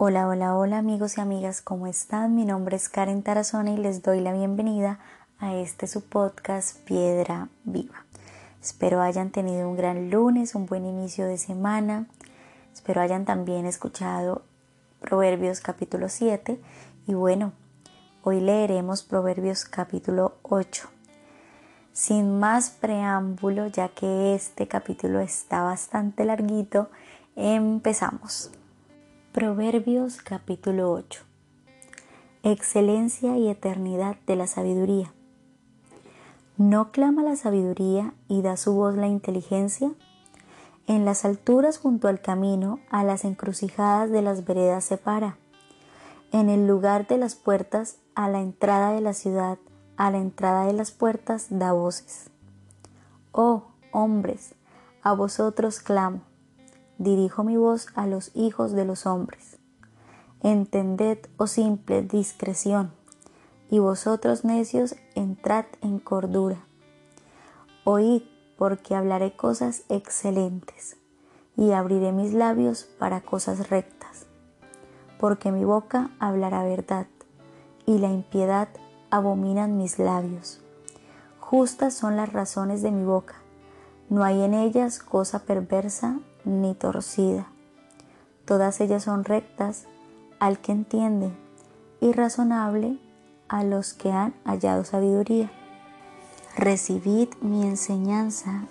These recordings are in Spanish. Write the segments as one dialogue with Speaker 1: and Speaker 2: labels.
Speaker 1: Hola, hola, hola amigos y amigas, ¿cómo están? Mi nombre es Karen Tarazona y les doy la bienvenida a este su podcast Piedra Viva. Espero hayan tenido un gran lunes, un buen inicio de semana. Espero hayan también escuchado Proverbios capítulo 7 y bueno, hoy leeremos Proverbios capítulo 8. Sin más preámbulo, ya que este capítulo está bastante larguito, empezamos. Proverbios capítulo 8 Excelencia y eternidad de la sabiduría. ¿No clama la sabiduría y da su voz la inteligencia? En las alturas junto al camino, a las encrucijadas de las veredas se para. En el lugar de las puertas, a la entrada de la ciudad, a la entrada de las puertas da voces. Oh, hombres, a vosotros clamo dirijo mi voz a los hijos de los hombres. Entended, oh simple, discreción, y vosotros necios, entrad en cordura. Oíd, porque hablaré cosas excelentes, y abriré mis labios para cosas rectas, porque mi boca hablará verdad, y la impiedad abominan mis labios. Justas son las razones de mi boca, no hay en ellas cosa perversa ni torcida. Todas ellas son rectas al que entiende y razonable a los que han hallado sabiduría. Recibid mi enseñanza,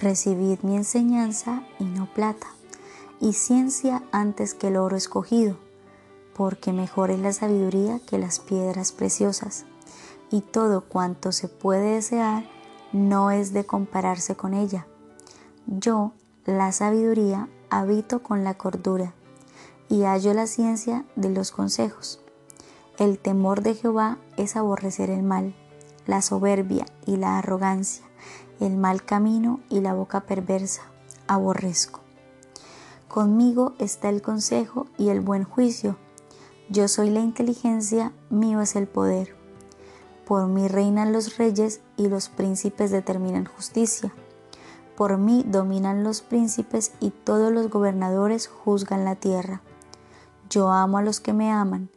Speaker 1: recibid mi enseñanza y no plata, y ciencia antes que el oro escogido, porque mejor es la sabiduría que las piedras preciosas, y todo cuanto se puede desear no es de compararse con ella. Yo, la sabiduría, habito con la cordura y hallo la ciencia de los consejos. El temor de Jehová es aborrecer el mal, la soberbia y la arrogancia, el mal camino y la boca perversa, aborrezco. Conmigo está el consejo y el buen juicio. Yo soy la inteligencia, mío es el poder. Por mí reinan los reyes y los príncipes determinan justicia. Por mí dominan los príncipes y todos los gobernadores juzgan la tierra. Yo amo a los que me aman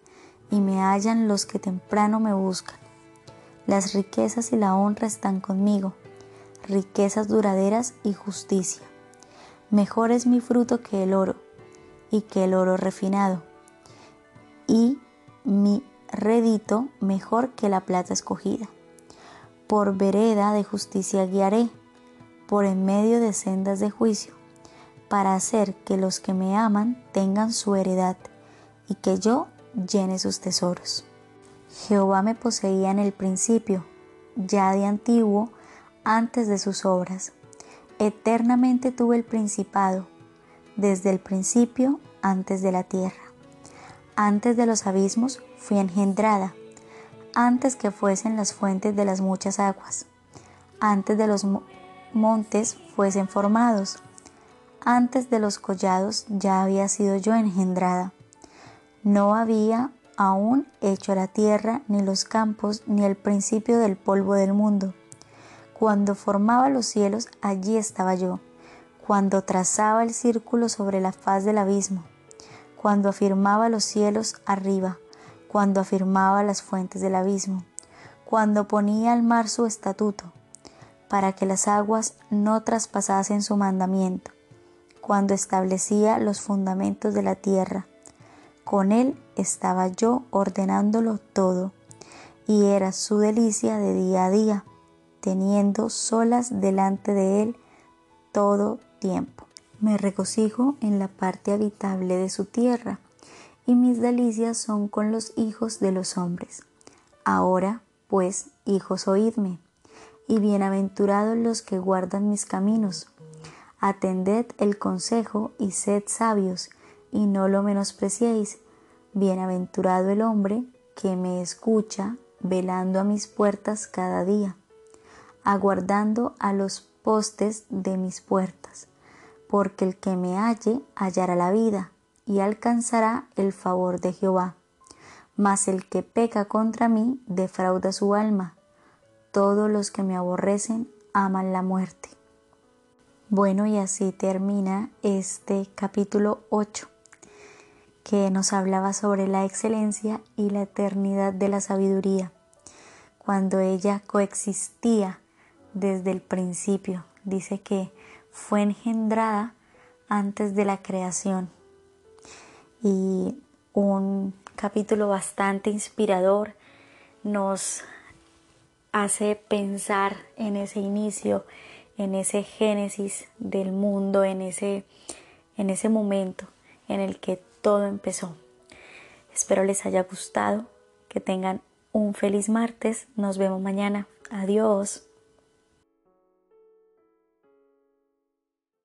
Speaker 1: y me hallan los que temprano me buscan. Las riquezas y la honra están conmigo, riquezas duraderas y justicia. Mejor es mi fruto que el oro y que el oro refinado, y mi redito mejor que la plata escogida. Por vereda de justicia guiaré por en medio de sendas de juicio, para hacer que los que me aman tengan su heredad y que yo llene sus tesoros. Jehová me poseía en el principio, ya de antiguo, antes de sus obras. Eternamente tuve el principado, desde el principio, antes de la tierra. Antes de los abismos fui engendrada, antes que fuesen las fuentes de las muchas aguas, antes de los montes fuesen formados. Antes de los collados ya había sido yo engendrada. No había aún hecho la tierra, ni los campos, ni el principio del polvo del mundo. Cuando formaba los cielos, allí estaba yo. Cuando trazaba el círculo sobre la faz del abismo. Cuando afirmaba los cielos arriba. Cuando afirmaba las fuentes del abismo. Cuando ponía al mar su estatuto para que las aguas no traspasasen su mandamiento, cuando establecía los fundamentos de la tierra. Con él estaba yo ordenándolo todo, y era su delicia de día a día, teniendo solas delante de él todo tiempo. Me regocijo en la parte habitable de su tierra, y mis delicias son con los hijos de los hombres. Ahora, pues, hijos, oídme y bienaventurados los que guardan mis caminos. Atended el consejo y sed sabios, y no lo menospreciéis. Bienaventurado el hombre que me escucha, velando a mis puertas cada día, aguardando a los postes de mis puertas, porque el que me halle hallará la vida y alcanzará el favor de Jehová. Mas el que peca contra mí defrauda su alma todos los que me aborrecen aman la muerte. Bueno, y así termina este capítulo 8. que nos hablaba sobre la excelencia y la eternidad de la sabiduría, cuando ella coexistía desde el principio. Dice que fue engendrada antes de la creación. Y un capítulo bastante inspirador nos hace pensar en ese inicio, en ese génesis del mundo, en ese, en ese momento en el que todo empezó. Espero les haya gustado, que tengan un feliz martes, nos vemos mañana, adiós.